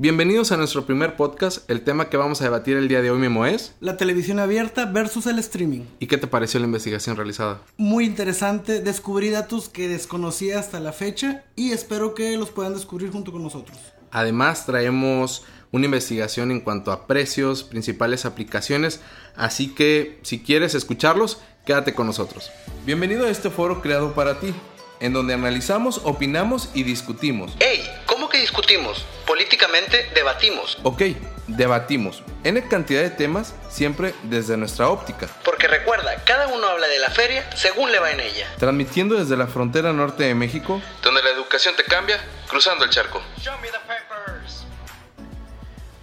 Bienvenidos a nuestro primer podcast. El tema que vamos a debatir el día de hoy, Memo, es... La televisión abierta versus el streaming. ¿Y qué te pareció la investigación realizada? Muy interesante. Descubrí datos que desconocía hasta la fecha y espero que los puedan descubrir junto con nosotros. Además, traemos una investigación en cuanto a precios, principales aplicaciones, así que si quieres escucharlos, quédate con nosotros. Bienvenido a este foro creado para ti, en donde analizamos, opinamos y discutimos. ¡Ey! ¿Cómo que discutimos? Políticamente debatimos. Ok, debatimos. N cantidad de temas, siempre desde nuestra óptica. Porque recuerda, cada uno habla de la feria según le va en ella. Transmitiendo desde la frontera norte de México, donde la educación te cambia, cruzando el charco.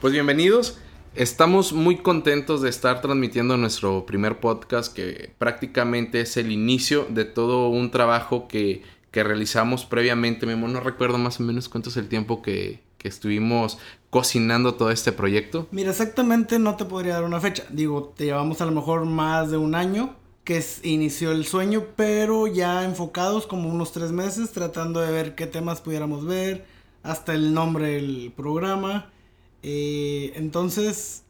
Pues bienvenidos. Estamos muy contentos de estar transmitiendo nuestro primer podcast que prácticamente es el inicio de todo un trabajo que, que realizamos previamente. Memo, no recuerdo más o menos cuánto es el tiempo que, que estuvimos cocinando todo este proyecto. Mira, exactamente no te podría dar una fecha. Digo, te llevamos a lo mejor más de un año que inició el sueño, pero ya enfocados como unos tres meses tratando de ver qué temas pudiéramos ver, hasta el nombre del programa. Eh, entonces,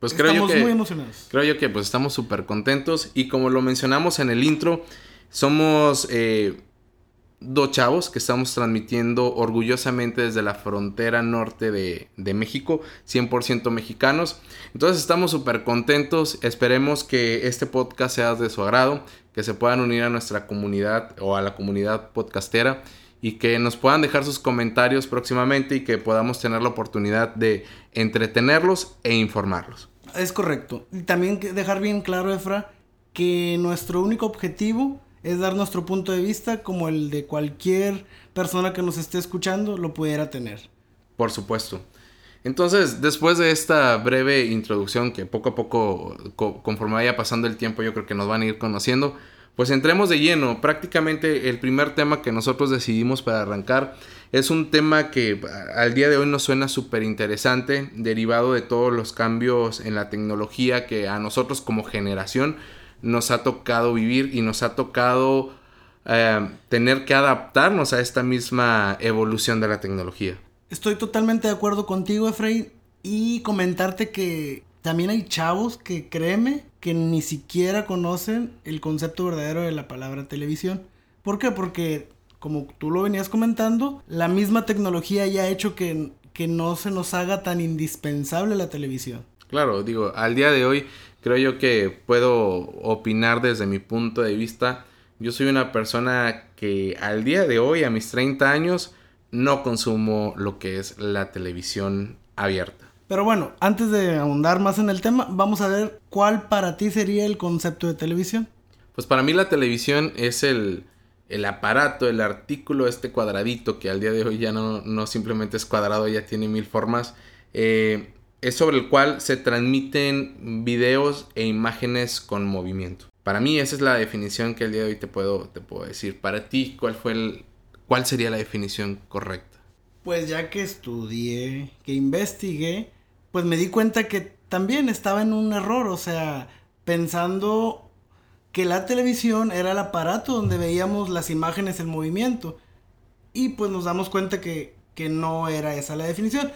pues creo estamos yo que, muy emocionados. Creo yo que pues estamos súper contentos y como lo mencionamos en el intro, somos eh, dos chavos que estamos transmitiendo orgullosamente desde la frontera norte de, de México, 100% mexicanos. Entonces estamos súper contentos, esperemos que este podcast sea de su agrado, que se puedan unir a nuestra comunidad o a la comunidad podcastera y que nos puedan dejar sus comentarios próximamente y que podamos tener la oportunidad de entretenerlos e informarlos. Es correcto. Y también dejar bien claro, Efra, que nuestro único objetivo es dar nuestro punto de vista como el de cualquier persona que nos esté escuchando lo pudiera tener. Por supuesto. Entonces, después de esta breve introducción que poco a poco, co conforme vaya pasando el tiempo, yo creo que nos van a ir conociendo, pues entremos de lleno. Prácticamente el primer tema que nosotros decidimos para arrancar es un tema que al día de hoy nos suena súper interesante, derivado de todos los cambios en la tecnología que a nosotros como generación nos ha tocado vivir y nos ha tocado eh, tener que adaptarnos a esta misma evolución de la tecnología. Estoy totalmente de acuerdo contigo, Efraín, y comentarte que también hay chavos que créeme que ni siquiera conocen el concepto verdadero de la palabra televisión. ¿Por qué? Porque, como tú lo venías comentando, la misma tecnología ya ha hecho que, que no se nos haga tan indispensable la televisión. Claro, digo, al día de hoy creo yo que puedo opinar desde mi punto de vista. Yo soy una persona que al día de hoy, a mis 30 años, no consumo lo que es la televisión abierta. Pero bueno, antes de ahondar más en el tema, vamos a ver cuál para ti sería el concepto de televisión. Pues para mí la televisión es el, el aparato, el artículo, este cuadradito que al día de hoy ya no, no simplemente es cuadrado, ya tiene mil formas. Eh, es sobre el cual se transmiten videos e imágenes con movimiento. Para mí esa es la definición que el día de hoy te puedo, te puedo decir. Para ti, ¿cuál, fue el, ¿cuál sería la definición correcta? Pues ya que estudié, que investigué, pues me di cuenta que también estaba en un error, o sea, pensando que la televisión era el aparato donde veíamos las imágenes en movimiento. Y pues nos damos cuenta que, que no era esa la definición.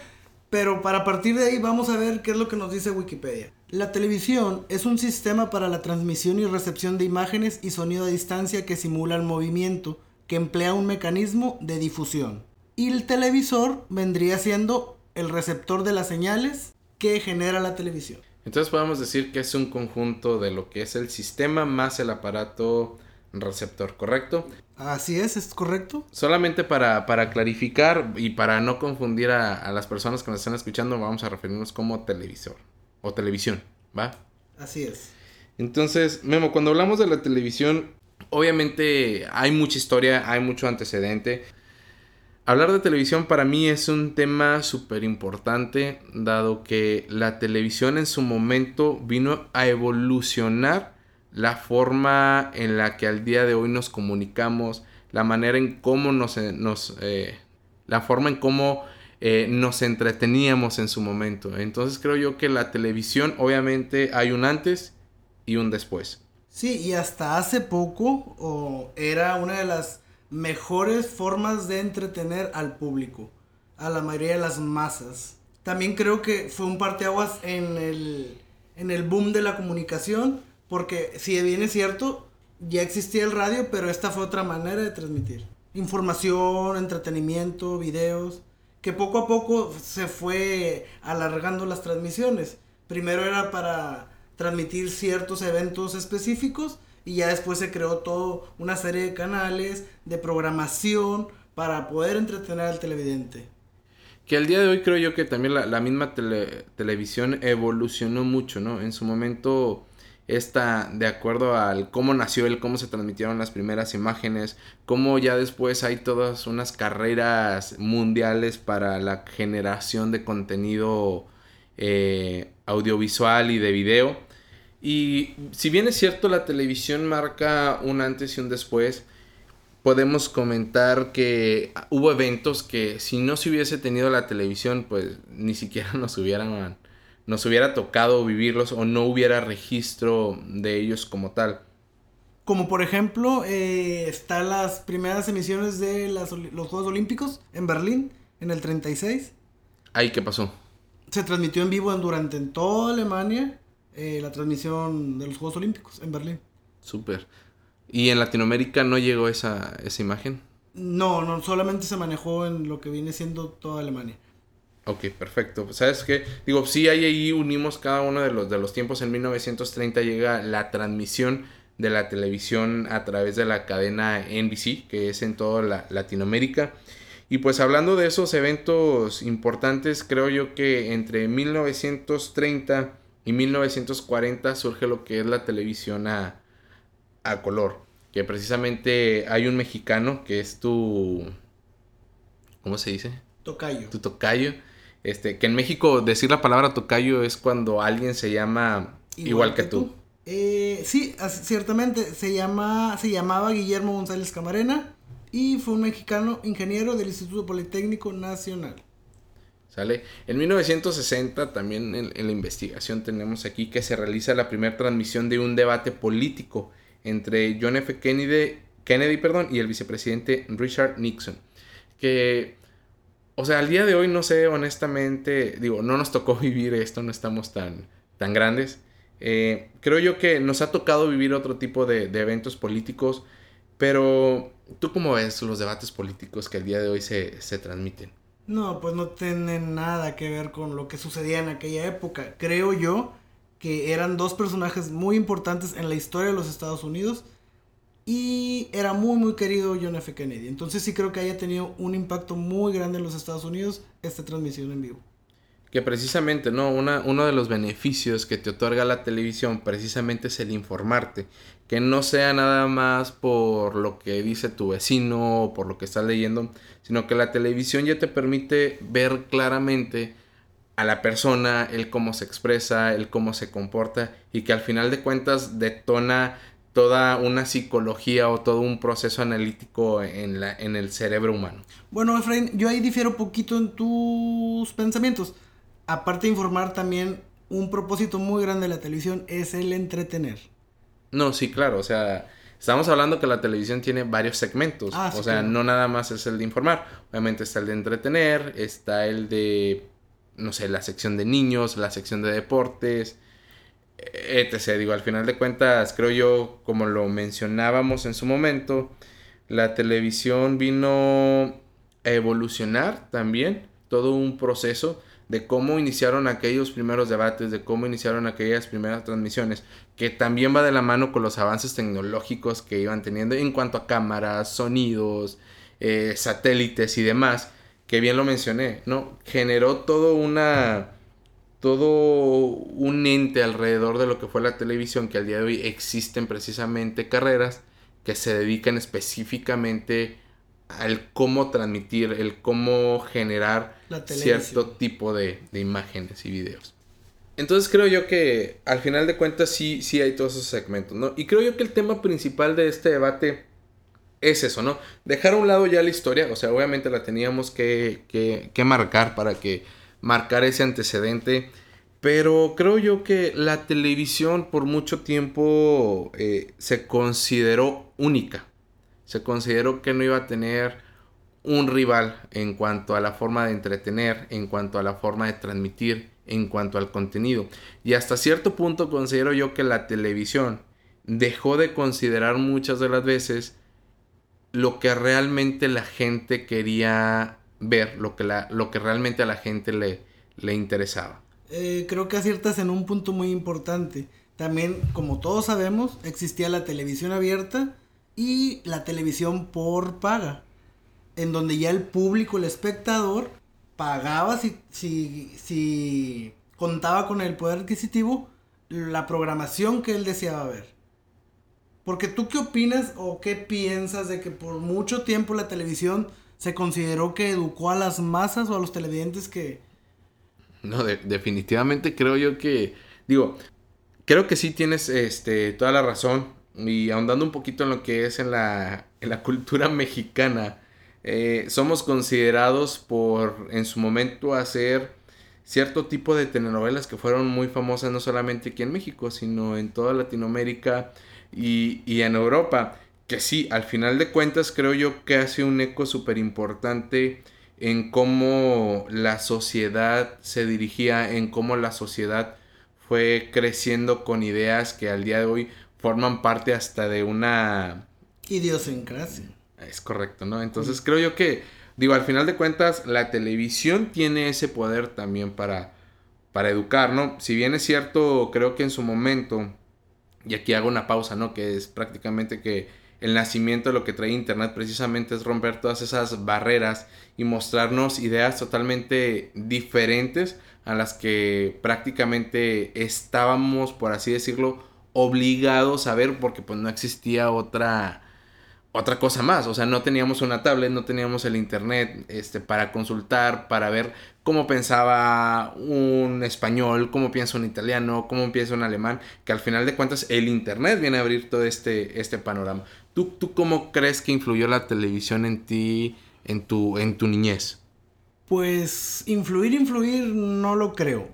Pero para partir de ahí vamos a ver qué es lo que nos dice Wikipedia. La televisión es un sistema para la transmisión y recepción de imágenes y sonido a distancia que simula el movimiento, que emplea un mecanismo de difusión. Y el televisor vendría siendo el receptor de las señales que genera la televisión. Entonces podemos decir que es un conjunto de lo que es el sistema más el aparato receptor, ¿correcto? Así es, es correcto. Solamente para, para clarificar y para no confundir a, a, las personas que nos están escuchando, vamos a referirnos como televisor o televisión, ¿va? Así es. Entonces, Memo, cuando hablamos de la televisión, obviamente hay mucha historia, hay mucho antecedente. Hablar de televisión para mí es un tema súper importante, dado que la televisión en su momento vino a evolucionar la forma en la que al día de hoy nos comunicamos, la manera en cómo nos, nos eh, la forma en cómo eh, nos entreteníamos en su momento. Entonces creo yo que la televisión, obviamente, hay un antes y un después. Sí, y hasta hace poco era una de las mejores formas de entretener al público. a la mayoría de las masas. También creo que fue un parteaguas en el, en el boom de la comunicación, porque si bien es cierto, ya existía el radio, pero esta fue otra manera de transmitir. Información, entretenimiento, videos, que poco a poco se fue alargando las transmisiones. Primero era para transmitir ciertos eventos específicos y ya después se creó toda una serie de canales de programación para poder entretener al televidente. Que al día de hoy creo yo que también la, misma televisión evolucionó mucho, ¿no? En su momento esta, de acuerdo al cómo nació el cómo se transmitieron las primeras imágenes, cómo ya después hay todas unas carreras mundiales para la generación de contenido eh, audiovisual y de video. Y si bien es cierto, la televisión marca un antes y un después, podemos comentar que hubo eventos que si no se hubiese tenido la televisión, pues ni siquiera nos hubieran nos hubiera tocado vivirlos o no hubiera registro de ellos como tal. Como por ejemplo, eh, están las primeras emisiones de los Juegos Olímpicos en Berlín, en el 36. ¿Ahí qué pasó? Se transmitió en vivo durante en toda Alemania eh, la transmisión de los Juegos Olímpicos en Berlín. Súper. ¿Y en Latinoamérica no llegó esa, esa imagen? No, no, solamente se manejó en lo que viene siendo toda Alemania. Ok, perfecto. ¿Sabes qué? Digo, sí, ahí, ahí unimos cada uno de los, de los tiempos. En 1930 llega la transmisión de la televisión a través de la cadena NBC, que es en toda la, Latinoamérica. Y pues hablando de esos eventos importantes, creo yo que entre 1930 y 1940 surge lo que es la televisión a, a color. Que precisamente hay un mexicano que es tu... ¿Cómo se dice? Tocayo. Tu tocayo este, que en México decir la palabra tocayo es cuando alguien se llama igual, que, tú. Eh, sí, ciertamente se llama, se llamaba Guillermo González Camarena y fue un mexicano ingeniero del Instituto Politécnico Nacional. ¿Sale? En 1960 también en, la investigación tenemos aquí que se realiza la primera transmisión de un debate político entre John F. Kennedy, Kennedy perdón, y el vicepresidente Richard Nixon. Que o sea, al día de hoy no sé, honestamente, digo, no nos tocó vivir esto, no estamos tan, tan grandes. Eh, creo yo que nos ha tocado vivir otro tipo de, eventos políticos, pero ¿tú cómo ves los debates políticos que al día de hoy se, se transmiten? No, pues no tienen nada que ver con lo que sucedía en aquella época. Creo yo que eran dos personajes muy importantes en la historia de los Estados Unidos y era muy, muy querido John F. Kennedy. Entonces sí creo que haya tenido un impacto muy grande en los Estados Unidos esta transmisión en vivo. Que precisamente, ¿no? Una, uno de los beneficios que te otorga la televisión precisamente es el informarte. Que no sea nada más por lo que dice tu vecino o por lo que estás leyendo, sino que la televisión ya te permite ver claramente a la persona, el cómo se expresa, el cómo se comporta y que al final de cuentas detona toda una psicología o todo un proceso analítico en, la, en el cerebro humano. Bueno, Efraín, yo ahí difiero poquito en tus pensamientos. Aparte de informar también, un propósito muy grande de la televisión es el entretener. No, sí, claro, o sea, estamos hablando que la televisión tiene varios segmentos, ah, o sea, no nada más es el de informar, obviamente está el de entretener, está el de, no sé, la sección de niños, la sección de deportes, etc. Digo, al final de cuentas, creo yo, como lo mencionábamos en su momento, la televisión vino a evolucionar también todo un proceso de cómo iniciaron aquellos primeros debates, de cómo iniciaron aquellas primeras transmisiones, que también va de la mano con los avances tecnológicos que iban teniendo en cuanto a cámaras, sonidos, eh, satélites y demás, que bien lo mencioné, ¿no? Generó todo una todo un ente alrededor de lo que fue la televisión, que al día de hoy existen precisamente carreras que se dedican específicamente al cómo transmitir, el cómo generar cierto tipo de, imágenes y videos. Entonces creo yo que al final de cuentas sí, sí hay todos esos segmentos, ¿no? Y creo yo que el tema principal de este debate es eso, ¿no? Dejar a un lado ya la historia, o sea, obviamente la teníamos que, que, que marcar para que marcar ese antecedente. Pero creo yo que la televisión por mucho tiempo eh, se consideró única. Se consideró que no iba a tener un rival en cuanto a la forma de entretener, en cuanto a la forma de transmitir, en cuanto al contenido. Y hasta cierto punto considero yo que la televisión dejó de considerar muchas de las veces lo que realmente la gente quería ver, lo que, la, lo que realmente a la gente le, le interesaba. Eh, creo que aciertas en un punto muy importante. También, como todos sabemos, existía la televisión abierta y la televisión por paga, en donde ya el público, el espectador, pagaba si, si, si contaba con el poder adquisitivo la programación que él deseaba ver. Porque tú qué opinas o qué piensas de que por mucho tiempo la televisión se consideró que educó a las masas o a los televidentes que... No, definitivamente creo yo que, digo, creo que sí tienes este, toda la razón. Y ahondando un poquito en lo que es en la, en la cultura mexicana, eh, somos considerados por en su momento hacer cierto tipo de telenovelas que fueron muy famosas no solamente aquí en México, sino en toda Latinoamérica y, y en Europa. Que sí, al final de cuentas creo yo que hace un eco súper importante en cómo la sociedad se dirigía, en cómo la sociedad fue creciendo con ideas que al día de hoy forman parte hasta de una... Idiosincrasia. Es correcto, ¿no? Entonces creo yo que, digo, al final de cuentas, la televisión tiene ese poder también para, para educar, ¿no? Si bien es cierto, creo que en su momento, y aquí hago una pausa, ¿no? Que es prácticamente que el nacimiento de lo que trae Internet precisamente es romper todas esas barreras y mostrarnos ideas totalmente diferentes a las que prácticamente estábamos, por así decirlo, obligados a ver porque pues no existía otra otra cosa más, o sea, no teníamos una tablet, no teníamos el internet este para consultar, para ver cómo pensaba un español, cómo piensa un italiano, cómo piensa un alemán, que al final de cuentas el internet viene a abrir todo este este panorama. ¿Tú, tú cómo crees que influyó la televisión en ti en tu en tu niñez? Pues influir influir no lo creo.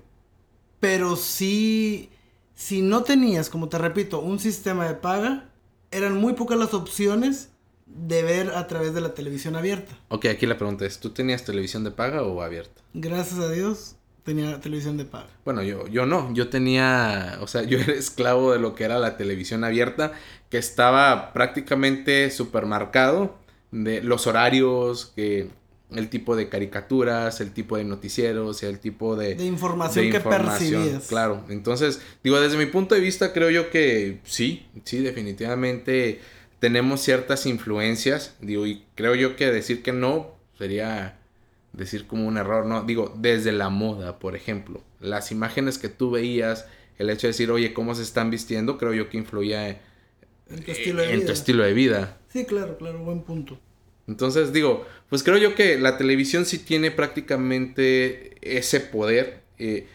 Pero sí si no tenías, como te repito, un sistema de paga, eran muy pocas las opciones de ver a través de la televisión abierta. Ok, aquí la pregunta es, ¿tú tenías televisión de paga o abierta? Gracias a Dios tenía televisión de paga. Bueno, yo, yo no, yo tenía, o sea, yo era esclavo de lo que era la televisión abierta, que estaba prácticamente supermarcado de los horarios, que el tipo de caricaturas, el tipo de noticieros, el tipo de, de información que percibías. Claro, entonces, digo, desde mi punto de vista creo yo que sí, sí, definitivamente tenemos ciertas influencias, digo, y creo yo que decir que no sería decir como un error, ¿no? Digo, desde la moda, por ejemplo, las imágenes que tú veías, el hecho de decir, oye, ¿cómo se están vistiendo? Creo yo que influía en, tu estilo de, vida. Tu estilo de vida. Sí, claro, claro, buen punto. Entonces digo, pues creo yo que la televisión sí tiene prácticamente ese poder. Eh,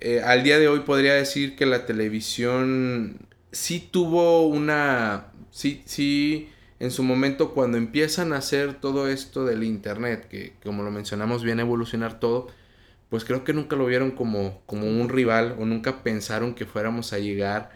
eh, al día de hoy podría decir que la televisión sí tuvo una... Sí, sí, en su momento cuando empiezan a hacer todo esto del Internet, que como lo mencionamos viene a evolucionar todo, pues creo que nunca lo vieron como, como un rival o nunca pensaron que fuéramos a llegar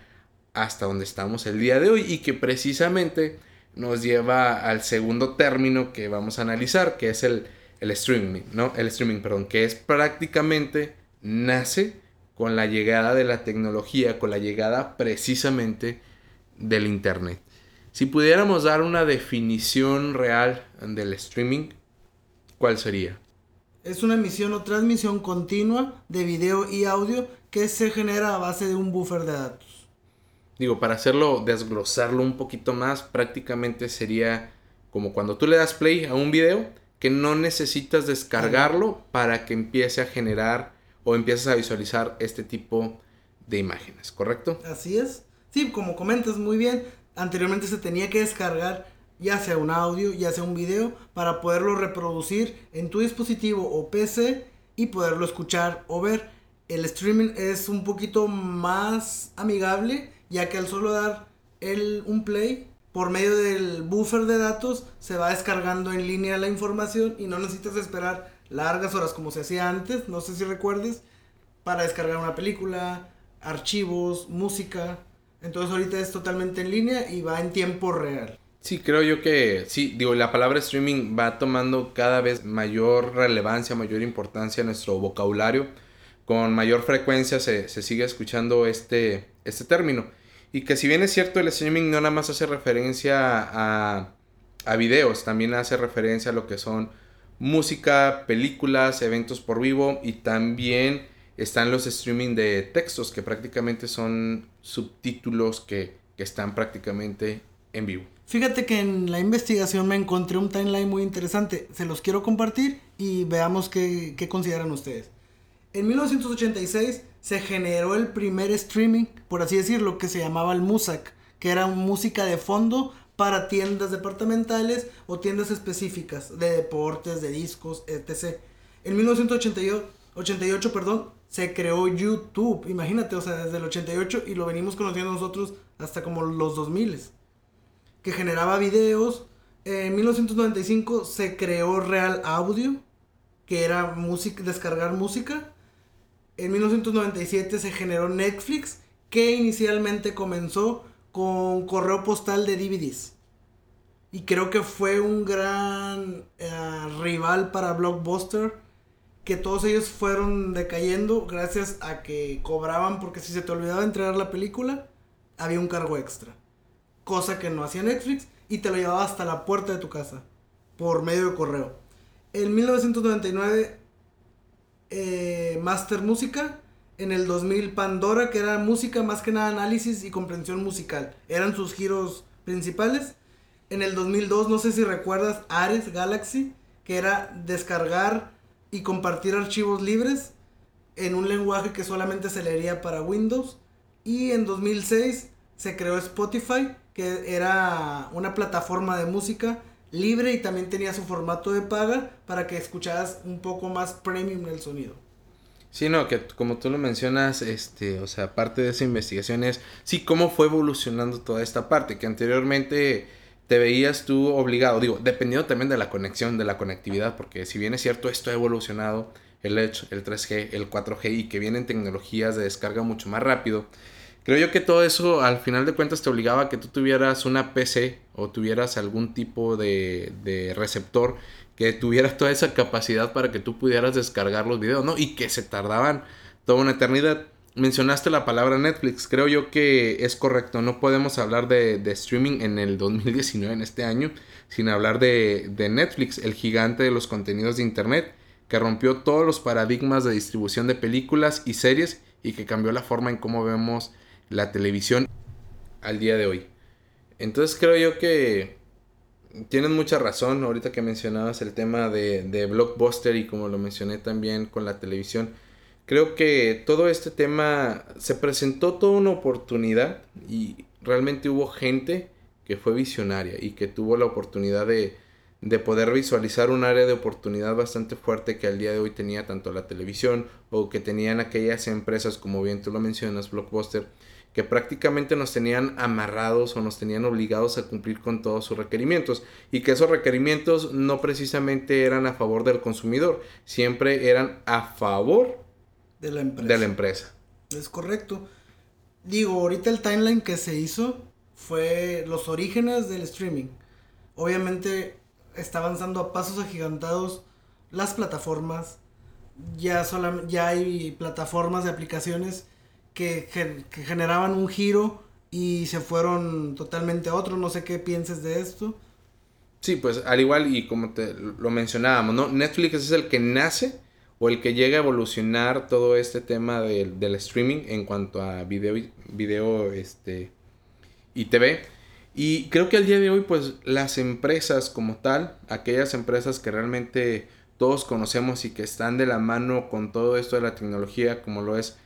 hasta donde estamos el día de hoy y que precisamente nos lleva al segundo término que vamos a analizar, que es el, el streaming, ¿no? El streaming, perdón, que es prácticamente nace con la llegada de la tecnología, con la llegada precisamente del Internet. Si pudiéramos dar una definición real del streaming, ¿cuál sería? Es una emisión o transmisión continua de video y audio que se genera a base de un buffer de datos. Digo, para hacerlo, desglosarlo un poquito más, prácticamente sería como cuando tú le das play a un video que no necesitas descargarlo para que empiece a generar o empieces a visualizar este tipo de imágenes, ¿correcto? Así es. Sí, como comentas muy bien, anteriormente se tenía que descargar ya sea un audio, ya sea un video, para poderlo reproducir en tu dispositivo o PC y poderlo escuchar o ver. El streaming es un poquito más amigable ya que al solo dar el, un play, por medio del buffer de datos, se va descargando en línea la información y no necesitas esperar largas horas como se hacía antes, no sé si recuerdes, para descargar una película, archivos, música. Entonces ahorita es totalmente en línea y va en tiempo real. Sí, creo yo que sí, digo, la palabra streaming va tomando cada vez mayor relevancia, mayor importancia en nuestro vocabulario. Con mayor frecuencia se, se sigue escuchando este, este término. Y que si bien es cierto, el streaming no nada más hace referencia a, a videos, también hace referencia a lo que son música, películas, eventos por vivo y también están los streaming de textos que prácticamente son subtítulos que, que están prácticamente en vivo. Fíjate que en la investigación me encontré un timeline muy interesante. Se los quiero compartir y veamos qué, qué consideran ustedes. En 1986 se generó el primer streaming, por así decirlo, que se llamaba el Musac, que era música de fondo para tiendas departamentales o tiendas específicas de deportes, de discos, etc. En 1988, perdón, se creó YouTube. Imagínate, o sea, desde el 88 y lo venimos conociendo nosotros hasta como los 2000 que generaba videos. En 1995 se creó Real Audio, que era música, descargar música. En 1997 se generó Netflix, que inicialmente comenzó con correo postal de DVDs. Y creo que fue un gran eh, rival para Blockbuster. Que todos ellos fueron decayendo gracias a que cobraban porque si se te olvidaba entregar la película, había un cargo extra cosa que no hacía Netflix, y te lo llevaba hasta la puerta de tu casa, por medio de correo. En 1999, eh, Master Música. En el 2000, Pandora, que era música, más que nada análisis y comprensión musical. Eran sus giros principales. En el 2002, no sé si recuerdas, Ares Galaxy, que era descargar y compartir archivos libres en un lenguaje que solamente se leería para Windows. Y en 2006 se creó Spotify, que era una plataforma de música libre y también tenía su formato de paga para que escucharas un poco más premium el sonido. Sí, no, que como tú lo mencionas, este, o sea, parte de esa investigación es, sí, cómo fue evolucionando toda esta parte, que anteriormente te veías tú obligado, digo, dependiendo también de la conexión, de la conectividad, porque si bien es cierto, esto ha evolucionado, el Edge, el 3G, el 4G y que vienen tecnologías de descarga mucho más rápido, Creo yo que todo eso al final de cuentas te obligaba a que tú tuvieras una PC o tuvieras algún tipo de, de receptor que tuviera toda esa capacidad para que tú pudieras descargar los videos, ¿no? Y que se tardaban toda una eternidad. Mencionaste la palabra Netflix, creo yo que es correcto, no podemos hablar de, streaming en el 2019, en este año, sin hablar de, de Netflix, el gigante de los contenidos de Internet, que rompió todos los paradigmas de distribución de películas y series y que cambió la forma en cómo vemos la televisión al día de hoy. Entonces creo yo que tienes mucha razón ahorita que mencionabas el tema de, de blockbuster y como lo mencioné también con la televisión. Creo que todo este tema se presentó toda una oportunidad y realmente hubo gente que fue visionaria y que tuvo la oportunidad de, de poder visualizar un área de oportunidad bastante fuerte que al día de hoy tenía tanto la televisión o que tenían aquellas empresas como bien tú lo mencionas, Blockbuster, que prácticamente nos tenían amarrados o nos tenían obligados a cumplir con todos sus requerimientos y que esos requerimientos no precisamente eran a favor del consumidor, siempre eran a favor de la empresa. De la empresa. Es correcto. Digo, ahorita el timeline que se hizo fue los orígenes del streaming. Obviamente está avanzando a pasos agigantados las plataformas. Ya, ya hay plataformas de aplicaciones que, generaban un giro y se fueron totalmente a otro. No sé qué pienses de esto. Sí, pues al igual y como te lo mencionábamos, ¿no? Netflix es el que nace o el que llega a evolucionar todo este tema del, del streaming en cuanto a video, video este, y TV. Y creo que al día de hoy, pues las empresas como tal, aquellas empresas que realmente todos conocemos y que están de la mano con todo esto de la tecnología, como lo es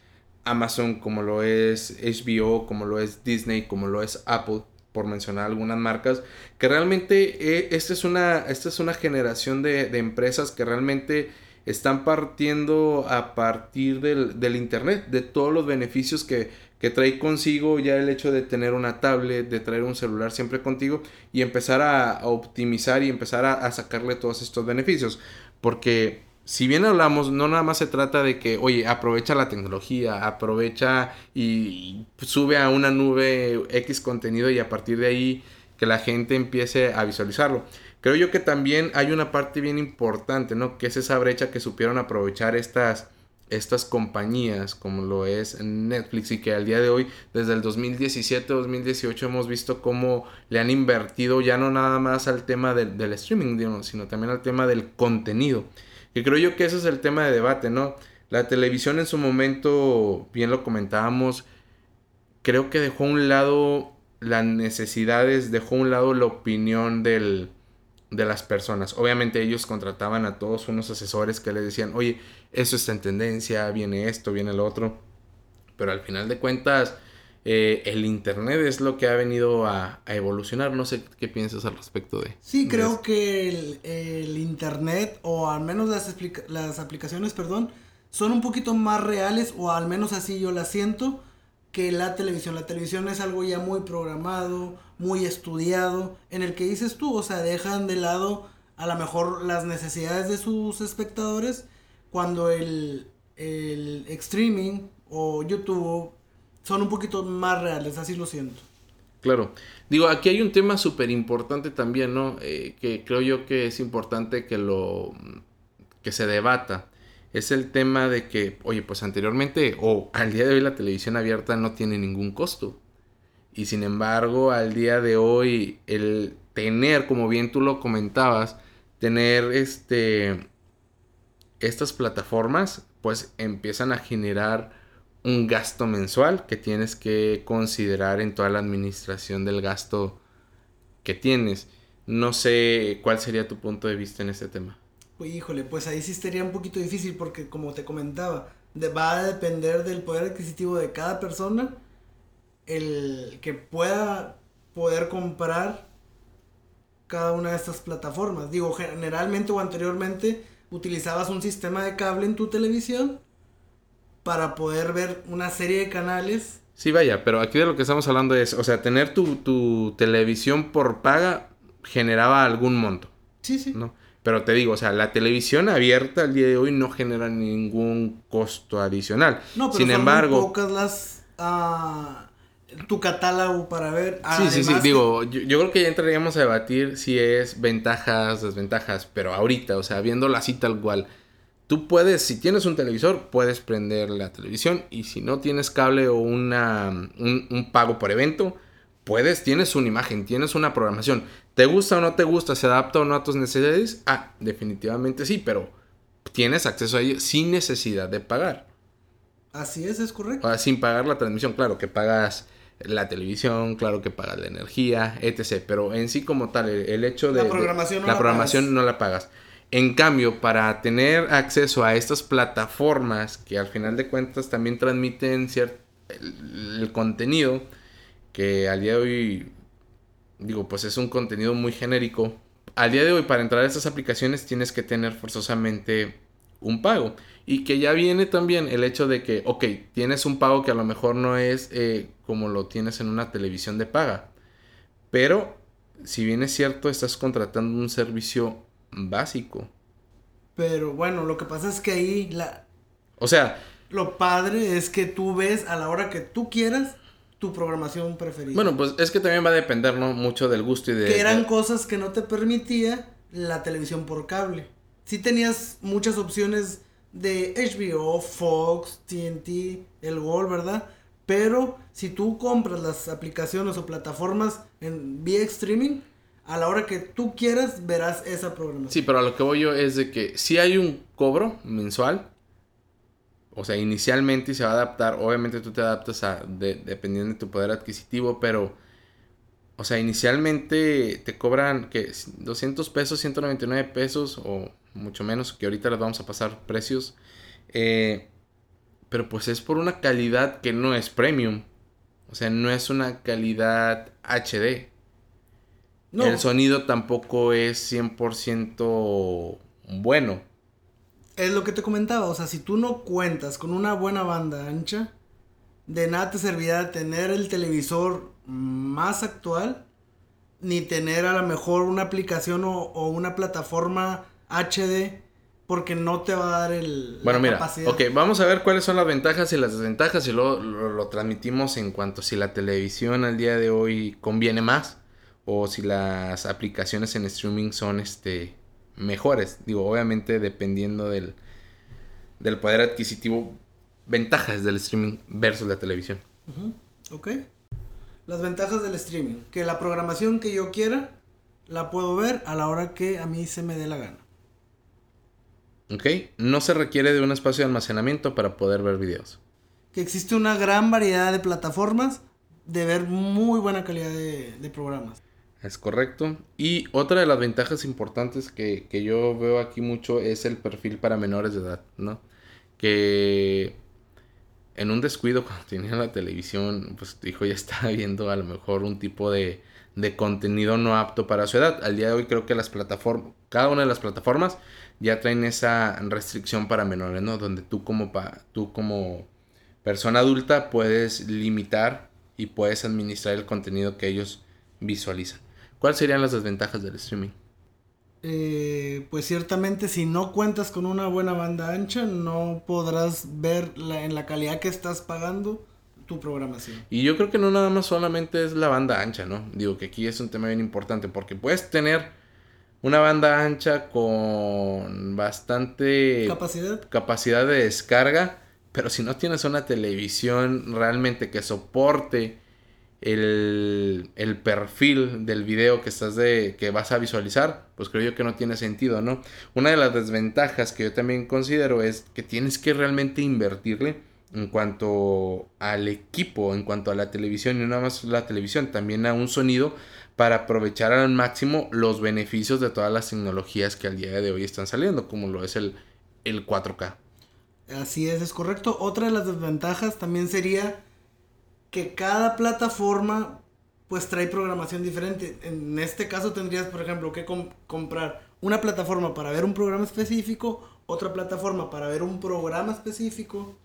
Amazon, como lo es HBO, como lo es Disney, como lo es Apple, por mencionar algunas marcas, que realmente eh, esta, es una, esta es una generación de, de, empresas que realmente están partiendo a partir del, del, Internet, de todos los beneficios que, que, trae consigo ya el hecho de tener una tablet, de traer un celular siempre contigo y empezar a, optimizar y empezar a, a sacarle todos estos beneficios. Porque si bien hablamos, no nada más se trata de que, oye, aprovecha la tecnología, aprovecha y, sube a una nube X contenido y a partir de ahí que la gente empiece a visualizarlo. Creo yo que también hay una parte bien importante, ¿no? Que es esa brecha que supieron aprovechar estas, estas compañías, como lo es Netflix, y que al día de hoy, desde el 2017-2018, hemos visto cómo le han invertido ya no nada más al tema del, streaming, sino también al tema del contenido. Que creo yo que ese es el tema de debate, ¿no? La televisión en su momento, bien lo comentábamos, creo que dejó a un lado las necesidades, dejó a un lado la opinión del, de las personas. Obviamente ellos contrataban a todos unos asesores que les decían, oye, eso está en tendencia, viene esto, viene lo otro. Pero al final de cuentas, eh, el Internet es lo que ha venido a, evolucionar. No sé qué piensas al respecto de... Sí, creo que el, Internet, o al menos las, las aplicaciones, perdón, son un poquito más reales, o al menos así yo las siento, que la televisión. La televisión es algo ya muy programado, muy estudiado, en el que dices tú, o sea, dejan de lado a lo mejor las necesidades de sus espectadores cuando el, el streaming o YouTube son un poquito más reales, así lo siento. Claro. Digo, aquí hay un tema súper importante también, ¿no? Eh, que creo yo que es importante que lo... que se debata. Es el tema de que, oye, pues anteriormente o al día de hoy la televisión abierta no tiene ningún costo. Y sin embargo, al día de hoy, el tener, como bien tú lo comentabas, tener este estas plataformas, pues empiezan a generar un gasto mensual que tienes que considerar en toda la administración del gasto que tienes. No sé cuál sería tu punto de vista en este tema. Pues híjole, pues ahí sí sería un poquito difícil porque como te comentaba, va a depender del poder adquisitivo de cada persona el que pueda poder comprar cada una de estas plataformas. Digo, generalmente o anteriormente utilizabas un sistema de cable en tu televisión para poder ver una serie de canales. Sí, vaya, pero aquí de lo que estamos hablando es, o sea, tener tu, tu televisión por paga generaba algún monto. Sí, sí. ¿no? Pero te digo, o sea, la televisión abierta al día de hoy no genera ningún costo adicional. No, pero Sin son embargo, muy pocas las uh, tu catálogo para ver. Sí, sí, sí. Digo, yo, yo, creo que ya entraríamos a debatir si es ventajas, desventajas, pero ahorita, o sea, viéndolo así tal cual Tú puedes, si tienes un televisor, puedes prender la televisión y si no tienes cable o una, un, pago por evento, puedes, tienes una imagen, tienes una programación. ¿Te gusta o no te gusta? ¿Se adapta o no a tus necesidades? Ah, definitivamente sí, pero tienes acceso a ello sin necesidad de pagar. Así es, es correcto. Ah, sin pagar la transmisión, claro que pagas la televisión, claro que pagas la energía, etc. Pero en sí como tal, el, hecho de... La programación, no, la, programación no la pagas. En cambio, para tener acceso a estas plataformas que al final de cuentas también transmiten cierto, el, contenido, que al día de hoy, digo, pues es un contenido muy genérico. Al día de hoy, para entrar a estas aplicaciones tienes que tener forzosamente un pago. Y que ya viene también el hecho de que, ok, tienes un pago que a lo mejor no es eh, como lo tienes en una televisión de paga. Pero, si bien es cierto, estás contratando un servicio básico. Pero bueno, lo que pasa es que ahí la... O sea... Lo padre es que tú ves a la hora que tú quieras tu programación preferida. Bueno, pues es que también va a depender, ¿no? Mucho del gusto y de... Que eran cosas que no te permitía la televisión por cable. Sí tenías muchas opciones de HBO, Fox, TNT, El Gol, ¿verdad? Pero si tú compras las aplicaciones o plataformas en vía streaming, a la hora que tú quieras verás esa programación. Sí, pero a lo que voy yo es de que si hay un cobro mensual, o sea, inicialmente se va a adaptar, obviamente tú te adaptas a, dependiendo de tu poder adquisitivo, pero, o sea, inicialmente te cobran, que 200 pesos, 199 pesos o mucho menos, que ahorita les vamos a pasar precios, eh, pero pues es por una calidad que no es premium, o sea, no es una calidad HD. El sonido tampoco es 100% bueno. Es lo que te comentaba, o sea, si tú no cuentas con una buena banda ancha, de nada te servirá tener el televisor más actual, ni tener a lo mejor una aplicación o, una plataforma HD, porque no te va a dar el... Bueno, mira, ok, vamos a ver cuáles son las ventajas y las desventajas y luego lo transmitimos en cuanto si la televisión al día de hoy conviene más o si las aplicaciones en streaming son este mejores. Digo, obviamente dependiendo del, del poder adquisitivo, ventajas del streaming versus la televisión. Ok. Las ventajas del streaming. Que la programación que yo quiera la puedo ver a la hora que a mí se me dé la gana. Ok. No se requiere de un espacio de almacenamiento para poder ver videos. Que existe una gran variedad de plataformas de ver muy buena calidad de, de programas. Es correcto. Y otra de las ventajas importantes que, que, yo veo aquí mucho es el perfil para menores de edad, ¿no? Que en un descuido cuando tenía la televisión, pues tu hijo ya estaba viendo a lo mejor un tipo de, de contenido no apto para su edad. Al día de hoy creo que las plataformas, cada una de las plataformas ya traen esa restricción para menores, ¿no? Donde tú como, pa, tú como persona adulta puedes limitar y puedes administrar el contenido que ellos visualizan. ¿Cuáles serían las desventajas del streaming? Eh, pues ciertamente si no cuentas con una buena banda ancha no podrás ver en la calidad que estás pagando tu programación. Y yo creo que no nada más solamente es la banda ancha, ¿no? Digo que aquí es un tema bien importante porque puedes tener una banda ancha con bastante capacidad, capacidad de descarga, pero si no tienes una televisión realmente que soporte el, el, perfil del video que estás de que vas a visualizar, pues creo yo que no tiene sentido, ¿no? Una de las desventajas que yo también considero es que tienes que realmente invertirle en cuanto al equipo, en cuanto a la televisión y no nada más la televisión, también a un sonido para aprovechar al máximo los beneficios de todas las tecnologías que al día de hoy están saliendo, como lo es el, el 4K. Así es, es correcto. Otra de las desventajas también sería que cada plataforma pues trae programación diferente. En este caso tendrías, por ejemplo, que com comprar una plataforma para ver un programa específico, otra plataforma para ver un programa específico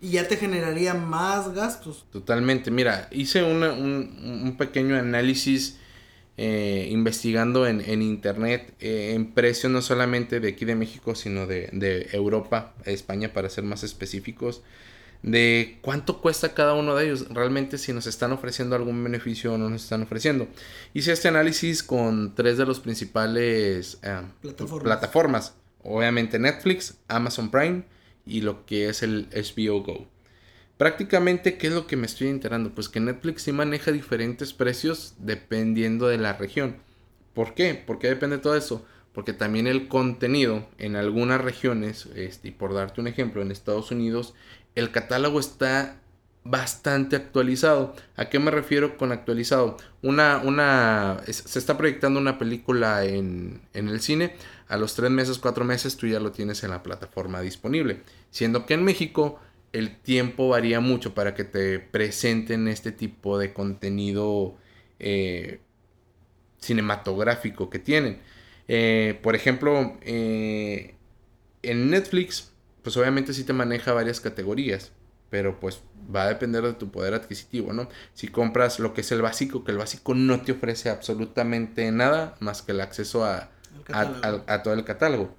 y ya te generaría más gastos. Totalmente. Mira, hice una, un, un, pequeño análisis eh, investigando en, en internet eh, en precios no solamente de aquí de México, sino de, de Europa, España para ser más específicos de cuánto cuesta cada uno de ellos, realmente si nos están ofreciendo algún beneficio o no nos están ofreciendo. Hice este análisis con tres de los principales eh, plataformas. plataformas. obviamente Netflix, Amazon Prime y lo que es el HBO Go. Prácticamente, ¿qué es lo que me estoy enterando? Pues que Netflix sí maneja diferentes precios dependiendo de la región. ¿Por qué? ¿Por qué depende todo eso? Porque también el contenido en algunas regiones, este, y por darte un ejemplo, en Estados Unidos el catálogo está bastante actualizado. ¿A qué me refiero con actualizado? Una, una, se está proyectando una película en, en el cine. A los tres meses, cuatro meses, tú ya lo tienes en la plataforma disponible. Siendo que en México el tiempo varía mucho para que te presenten este tipo de contenido eh, cinematográfico que tienen. Eh, por ejemplo, eh, en Netflix pues obviamente sí te maneja varias categorías, pero pues va a depender de tu poder adquisitivo, ¿no? Si compras lo que es el básico, que el básico no te ofrece absolutamente nada más que el acceso a, a, todo el catálogo.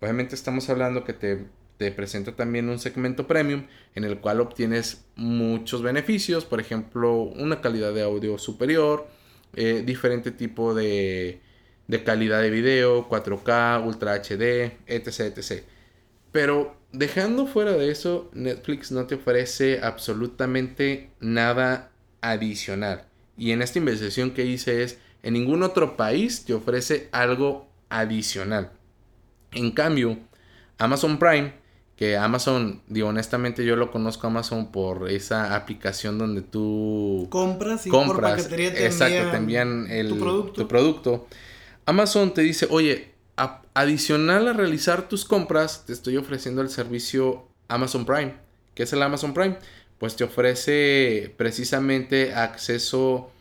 Obviamente estamos hablando que te, te, presenta también un segmento premium en el cual obtienes muchos beneficios, por ejemplo, una calidad de audio superior, eh, diferente tipo de, de calidad de video, 4K, Ultra HD, etc, etc. Pero dejando fuera de eso, Netflix no te ofrece absolutamente nada adicional. Y en esta investigación que hice es, en ningún otro país te ofrece algo adicional. En cambio, Amazon Prime, que Amazon, digo honestamente yo lo conozco Amazon por esa aplicación donde tú compras y compras, por paquetería te exacto, envían te envían el, tu producto. tu producto. Amazon te dice, oye, adicional a realizar tus compras, te estoy ofreciendo el servicio Amazon Prime. ¿Qué es el Amazon Prime? Pues te ofrece precisamente acceso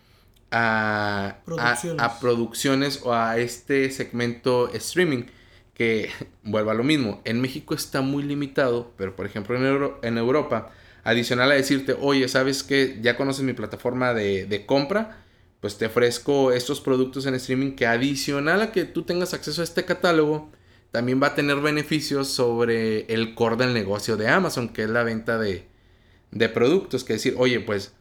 a producciones, a, a producciones o a este segmento streaming. Que vuelva a lo mismo. En México está muy limitado, pero por ejemplo en, Euro, en Europa, adicional a decirte, oye, ¿sabes que Ya conoces mi plataforma de, de compra pues te ofrezco estos productos en streaming que adicional a que tú tengas acceso a este catálogo, también va a tener beneficios sobre el core del negocio de Amazon, que es la venta de, de productos. Que decir, oye, pues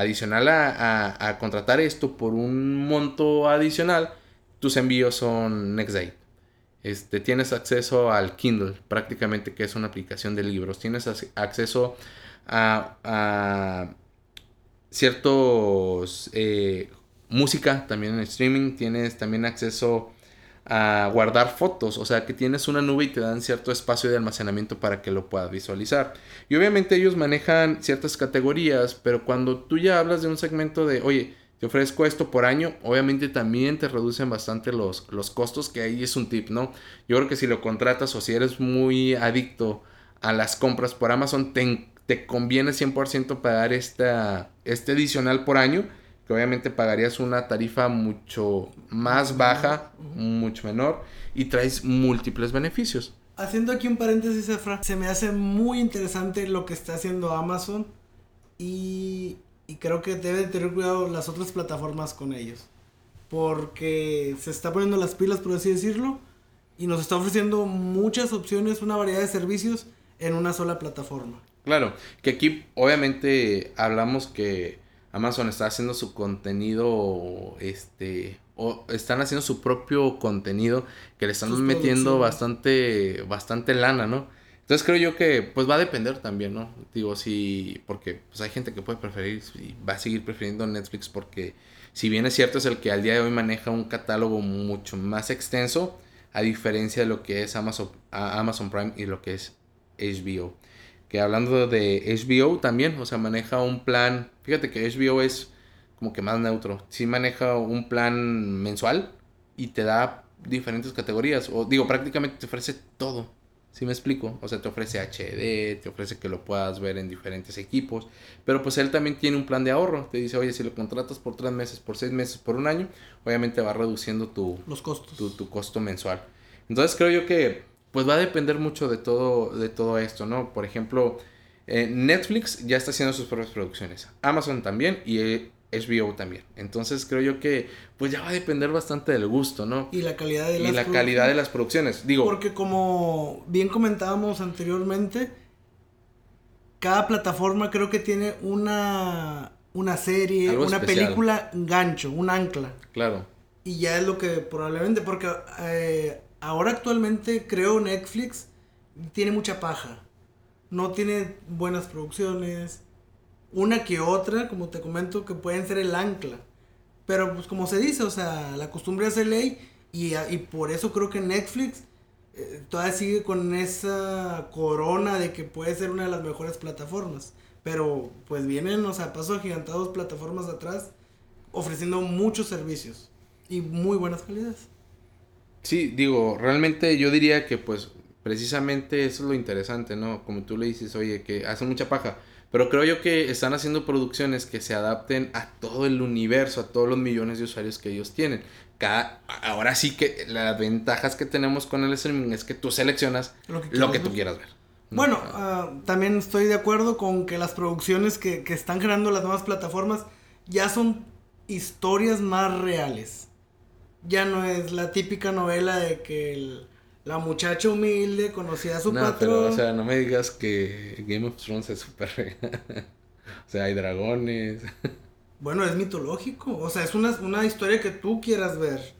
adicional a, a, contratar esto por un monto adicional, tus envíos son next day. Este, tienes acceso al Kindle, prácticamente que es una aplicación de libros. Tienes acceso a, ciertos eh, música también en streaming. Tienes también acceso a guardar fotos, o sea que tienes una nube y te dan cierto espacio de almacenamiento para que lo puedas visualizar. Y obviamente ellos manejan ciertas categorías, pero cuando tú ya hablas de un segmento de, oye, te ofrezco esto por año, obviamente también te reducen bastante los, los costos, que ahí es un tip, ¿no? Yo creo que si lo contratas o si eres muy adicto a las compras por Amazon, te, te conviene 100% pagar esta, este adicional por año que obviamente pagarías una tarifa mucho más baja, mucho menor, y traes múltiples beneficios. Haciendo aquí un paréntesis, Efra, se me hace muy interesante lo que está haciendo Amazon y, y creo que deben tener cuidado las otras plataformas con ellos. Porque se está poniendo las pilas, por así decirlo, y nos está ofreciendo muchas opciones, una variedad de servicios en una sola plataforma. Claro, que aquí obviamente hablamos que Amazon está haciendo su contenido, este, o están haciendo su propio contenido que le están metiendo bastante, bastante lana, ¿no? Entonces creo yo que pues va a depender también, ¿no? Digo, si, porque pues hay gente que puede preferir y va a seguir prefiriendo Netflix porque si bien es cierto es el que al día de hoy maneja un catálogo mucho más extenso a diferencia de lo que es Amazon, Amazon Prime y lo que es HBO que hablando de HBO también, o sea, maneja un plan, fíjate que HBO es como que más neutro, sí maneja un plan mensual y te da diferentes categorías, o digo, prácticamente te ofrece todo, ¿sí me explico? O sea, te ofrece HD, te ofrece que lo puedas ver en diferentes equipos, pero pues él también tiene un plan de ahorro, te dice, oye, si lo contratas por tres meses, por seis meses, por un año, obviamente va reduciendo tu, Los costos. tu, tu costo mensual. Entonces creo yo que pues va a depender mucho de todo, de todo esto, ¿no? Por ejemplo, eh, Netflix ya está haciendo sus propias producciones, Amazon también y HBO también. Entonces creo yo que pues ya va a depender bastante del gusto, ¿no? Y la calidad de las, y la calidad de las producciones. Digo, porque como bien comentábamos anteriormente, cada plataforma creo que tiene una una serie, una película gancho, un ancla. Claro. Y ya es lo que probablemente porque eh, ahora actualmente creo Netflix tiene mucha paja. No tiene buenas producciones. Una que otra, como te comento, que pueden ser el ancla. Pero pues como se dice, o sea, la costumbre hace ley y, por eso creo que Netflix eh, todavía sigue con esa corona de que puede ser una de las mejores plataformas. Pero pues vienen, o sea, paso agigantados plataformas atrás ofreciendo muchos servicios y muy buenas calidades. Sí, digo, realmente yo diría que pues precisamente eso es lo interesante, ¿no? Como tú le dices, oye, que hace mucha paja. Pero creo yo que están haciendo producciones que se adapten a todo el universo, a todos los millones de usuarios que ellos tienen. Cada, ahora sí que las ventajas que tenemos con el streaming es que tú seleccionas lo que, tú quieras ver. Bueno, ah, también estoy de acuerdo con que las producciones que, que están creando las nuevas plataformas ya son historias más reales ya no es la típica novela de que la muchacha humilde conocía a su no, patrón. o sea, no me digas que Game of Thrones es súper... o sea, hay dragones. bueno, es mitológico. O sea, es una, una historia que tú quieras ver.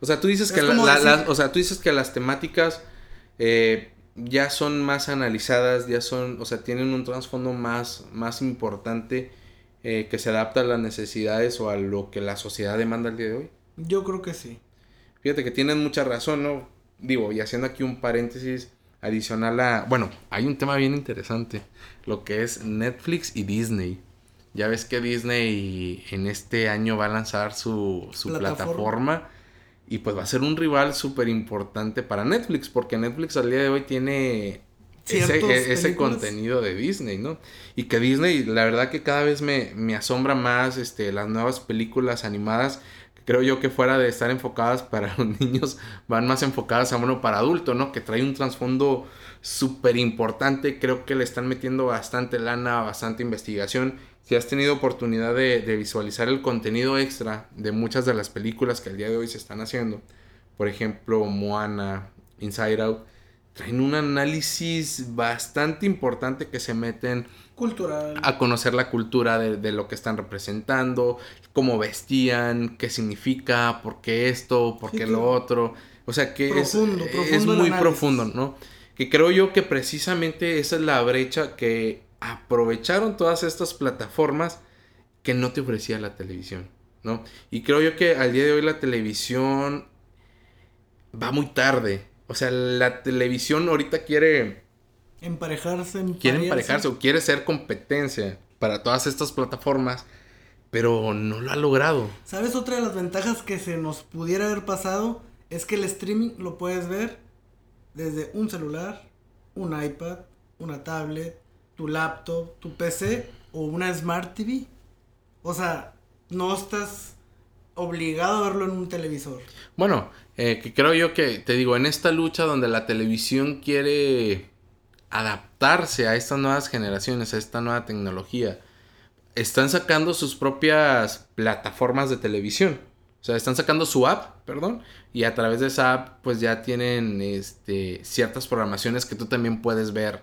O sea, tú dices, que, la, o sea, tú dices que las temáticas eh, ya son más analizadas, ya son, o sea, tienen un trasfondo más, más importante eh, que se adapta a las necesidades o a lo que la sociedad demanda el día de hoy. Yo creo que sí. Fíjate que tienen mucha razón, ¿no? Digo, y haciendo aquí un paréntesis adicional a... Bueno, hay un tema bien interesante, lo que es Netflix y Disney. Ya ves que Disney en este año va a lanzar su, su plataforma. y pues va a ser un rival súper importante para Netflix, porque Netflix al día de hoy tiene ese, e, ese contenido de Disney, ¿no? Y que Disney, la verdad que cada vez me, me asombra más este, las nuevas películas animadas creo yo que fuera de estar enfocadas para los niños, van más enfocadas a uno para adulto, ¿no? Que trae un trasfondo súper importante, creo que le están metiendo bastante lana, bastante investigación. Si has tenido oportunidad de, visualizar el contenido extra de muchas de las películas que al día de hoy se están haciendo, por ejemplo, Moana, Inside Out, traen un análisis bastante importante que se meten Cultural. a conocer la cultura de, de lo que están representando, cómo vestían, qué significa, por qué esto, por qué lo otro. O sea que es- Profundo, es, profundo muy análisis. profundo, ¿no? Que creo yo que precisamente esa es la brecha que aprovecharon todas estas plataformas que no te ofrecía la televisión, ¿no? Y creo yo que al día de hoy la televisión va muy tarde. O sea, la televisión ahorita quiere Emparejarse, quiere emparearse. emparejarse o quiere ser competencia para todas estas plataformas, pero no lo ha logrado. ¿Sabes otra de las ventajas que se nos pudiera haber pasado? Es que el streaming lo puedes ver desde un celular, un iPad, una tablet, tu laptop, tu PC o una Smart TV. O sea, no estás obligado a verlo en un televisor. Bueno, eh, que creo yo que, te digo, en esta lucha donde la televisión quiere adaptarse a estas nuevas generaciones, a esta nueva tecnología, están sacando sus propias plataformas de televisión. O sea, están sacando su app, perdón, y a través de esa app pues ya tienen este, ciertas programaciones que tú también puedes ver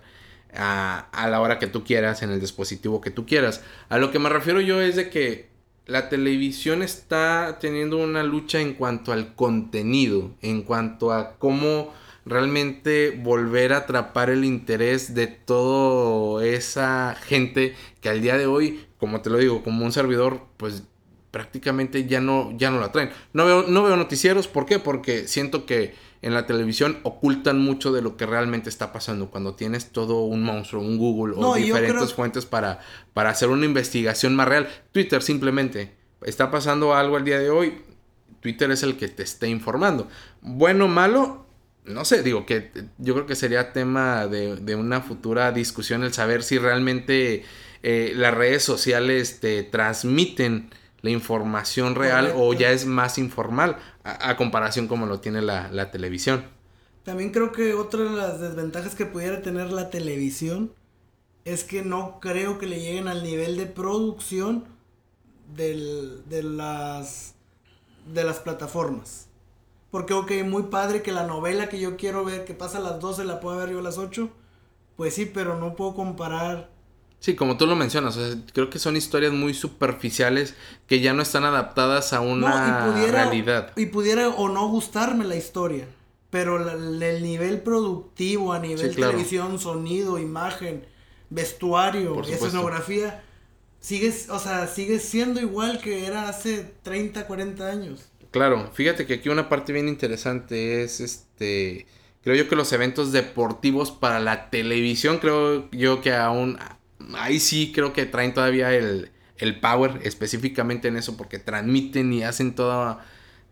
a, a la hora que tú quieras, en el dispositivo que tú quieras. A lo que me refiero yo es de que la televisión está teniendo una lucha en cuanto al contenido, en cuanto a cómo realmente volver a atrapar el interés de toda esa gente que al día de hoy, como te lo digo, como un servidor, pues prácticamente ya no, ya no la traen. No veo, no veo noticieros, ¿por qué? Porque siento que en la televisión ocultan mucho de lo que realmente está pasando. Cuando tienes todo un monstruo, un Google o No, diferentes creo- fuentes para, para hacer una investigación más real. Twitter simplemente. Está pasando algo al día de hoy. Twitter es el que te está informando. Bueno o malo, no sé, digo que yo creo que sería tema de, de una futura discusión el saber si realmente eh, las redes sociales te transmiten la información real o ya es más informal a, a comparación como lo tiene la, la televisión. También creo que otra de las desventajas que pudiera tener la televisión es que no creo que le lleguen al nivel de producción del- de las de las plataformas. Porque, ok, muy padre que la novela que yo quiero ver, que pasa a las 12, la pueda ver yo a las 8. Pues sí, pero no puedo comparar. Sí, como tú lo mencionas, o sea, creo que son historias muy superficiales que ya no están adaptadas a una no, y pudiera, realidad. Y pudiera o no gustarme la historia. Pero la- el nivel productivo a nivel Sí, claro. televisión, sonido, imagen, vestuario, escenografía, sigue, o sea, sigue siendo igual que era hace 30, 40 años. Claro, fíjate que aquí una parte bien interesante es este. Creo yo que los eventos deportivos para la televisión, creo yo que aún. Ahí sí creo que traen todavía el, el power específicamente en eso, porque transmiten y hacen todo,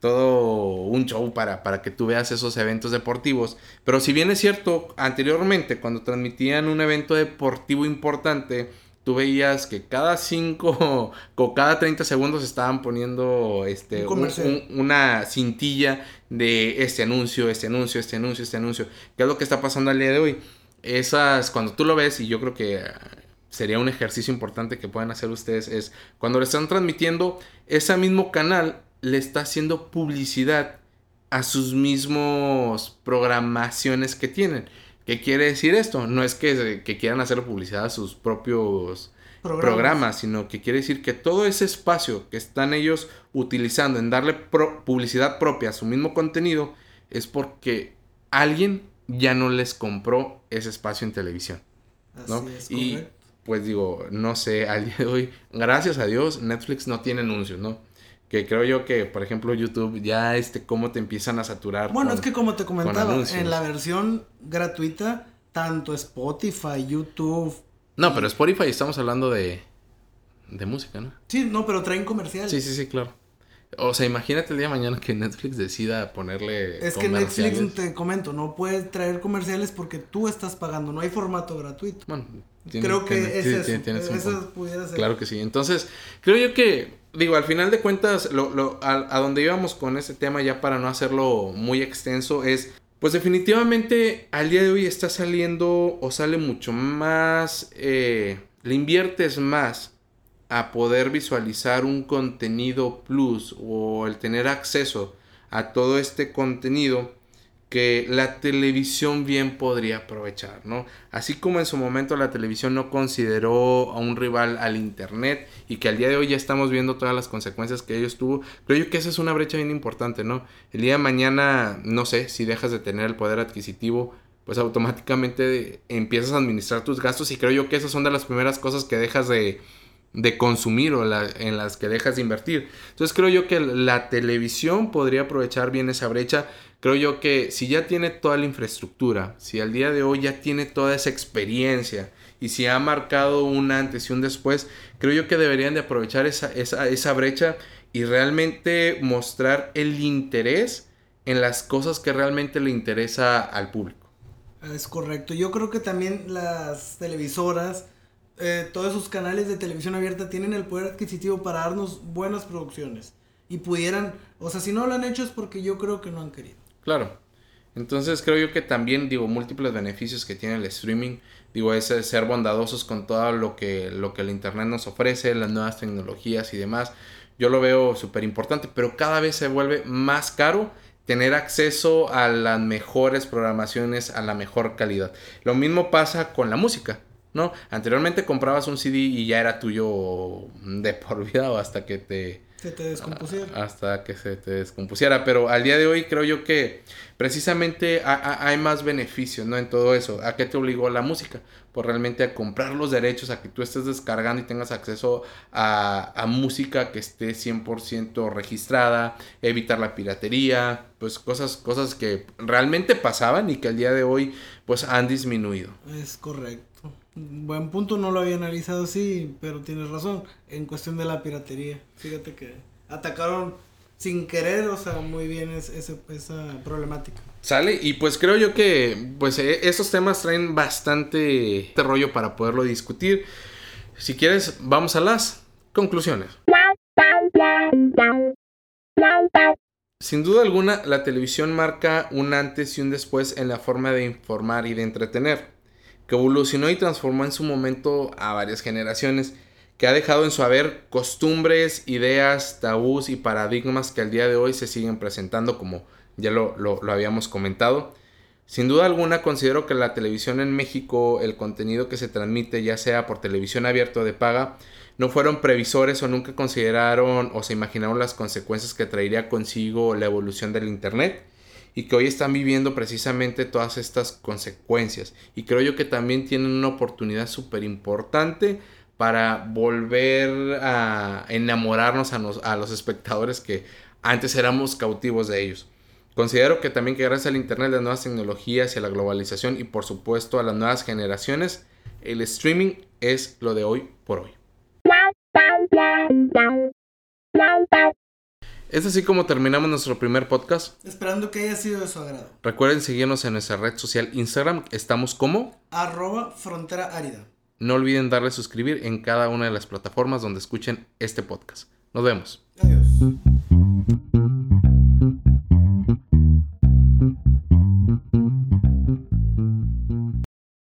todo un show para, para que tú veas esos eventos deportivos. Pero si bien es cierto, anteriormente, cuando transmitían un evento deportivo importante, tú veías que cada 5 o cada 30 segundos estaban poniendo este, Un un- comercial. un- una cintilla de este anuncio, este anuncio, este anuncio, este anuncio. ¿Qué es lo que está pasando al día de hoy? Esas, cuando tú lo ves, y yo creo que sería un ejercicio importante que puedan hacer ustedes, es cuando le están transmitiendo, ese mismo canal le está haciendo publicidad a sus mismos programaciones que tienen. ¿Qué quiere decir esto? No es que, que quieran hacer publicidad a sus propios Programas. programas, sino que quiere decir que todo ese espacio que están ellos utilizando en darle pro- publicidad propia a su mismo contenido es porque alguien ya no les compró ese espacio en televisión, Así ¿no? es, y correcto. Pues digo, no sé, al día de hoy, gracias a Dios, Netflix no tiene anuncios, ¿no? Que creo yo que, por ejemplo, YouTube ya, este, cómo te empiezan a saturar. Bueno, con- es que como te comentaba, en la versión gratuita, tanto Spotify, YouTube. No, pero Spotify estamos hablando de, de música, ¿no? Sí, no, pero traen comerciales. Sí, sí, sí, claro. O sea, imagínate el día de mañana que Netflix decida ponerle. Es que. Netflix, te comento, no puede traer comerciales porque tú estás pagando, no hay formato gratuito. Bueno, Creo que es sí, eso. tienes eso punto. pudiera ser. Claro que sí. Entonces, creo yo que, digo, al final de cuentas, lo, lo- a, a donde íbamos con este tema, ya para no hacerlo muy extenso, es, pues definitivamente al día de hoy está saliendo o sale mucho más, eh, le inviertes más a poder visualizar un contenido plus o el tener acceso a todo este contenido que la televisión bien podría aprovechar, ¿no? Así como en su momento la televisión no consideró a un rival al Internet y que al día de hoy ya estamos viendo todas las consecuencias que ellos tuvo, creo yo que esa es una brecha bien importante, ¿no? El día de mañana, no sé, si dejas de tener el poder adquisitivo, pues automáticamente empiezas a administrar tus gastos y creo yo que esas son de las primeras cosas que dejas de, de consumir o en las que dejas de invertir. Entonces creo yo que la televisión podría aprovechar bien esa brecha. Creo yo que si ya tiene toda la infraestructura, si al día de hoy ya tiene toda esa experiencia y si ha marcado un antes y un después, creo yo que deberían de aprovechar esa, esa, esa brecha y realmente mostrar el interés en las cosas que realmente le interesa al público. Es correcto. Yo creo que también las televisoras eh, todos esos canales de televisión abierta tienen el poder adquisitivo para darnos buenas producciones. Y pudieran, o sea, si no lo han hecho es porque yo creo que no han querido. Claro. Entonces creo yo que también, digo, múltiples beneficios que tiene el streaming, digo, es ser bondadosos con todo lo que, lo que el Internet nos ofrece, las nuevas tecnologías y demás. Yo lo veo súper importante, pero cada vez se vuelve más caro tener acceso a las mejores programaciones, a la mejor calidad. Lo mismo pasa con la música. ¿no? Anteriormente comprabas un CD y ya era tuyo de por vida o hasta que te... Se te descompusiera. Hasta que se te descompusiera. Pero al día de hoy creo yo que precisamente hay más beneficios, ¿no? En todo eso. ¿A qué te obligó la música? Por realmente a comprar los derechos, a que tú estés descargando y tengas acceso a, a música que esté 100% registrada, evitar la piratería, pues cosas, cosas que realmente pasaban y que al día de hoy pues han disminuido. Es correcto buen punto, no lo había analizado así, pero tienes razón, en cuestión de la piratería. Fíjate que atacaron sin querer, o sea, muy bien esa problemática. Sale, y pues creo yo que pues e, esos temas traen bastante rollo para poderlo discutir. Si quieres, vamos a las conclusiones. Sin duda alguna, la televisión marca un antes y un después en la forma de informar y de entretener que evolucionó y transformó en su momento a varias generaciones, que ha dejado en su haber costumbres, ideas, tabús y paradigmas que al día de hoy se siguen presentando como ya lo, habíamos comentado. Sin duda alguna considero que la televisión en México, el contenido que se transmite ya sea por televisión abierta o de paga, no fueron previsores o nunca consideraron o se imaginaron las consecuencias que traería consigo la evolución del Internet y que hoy están viviendo precisamente todas estas consecuencias. Y creo yo que también tienen una oportunidad súper importante para volver a enamorarnos a, los espectadores que antes éramos cautivos de ellos. Considero que también gracias al Internet, las nuevas tecnologías y a la globalización y por supuesto a las nuevas generaciones, el streaming es lo de hoy por hoy. Es así como terminamos nuestro primer podcast. Esperando que haya sido de su agrado. Recuerden seguirnos en nuestra red social Instagram. Estamos como arroba frontera árida. No olviden darle suscribir en cada una de las plataformas donde escuchen este podcast. Nos vemos. Adiós.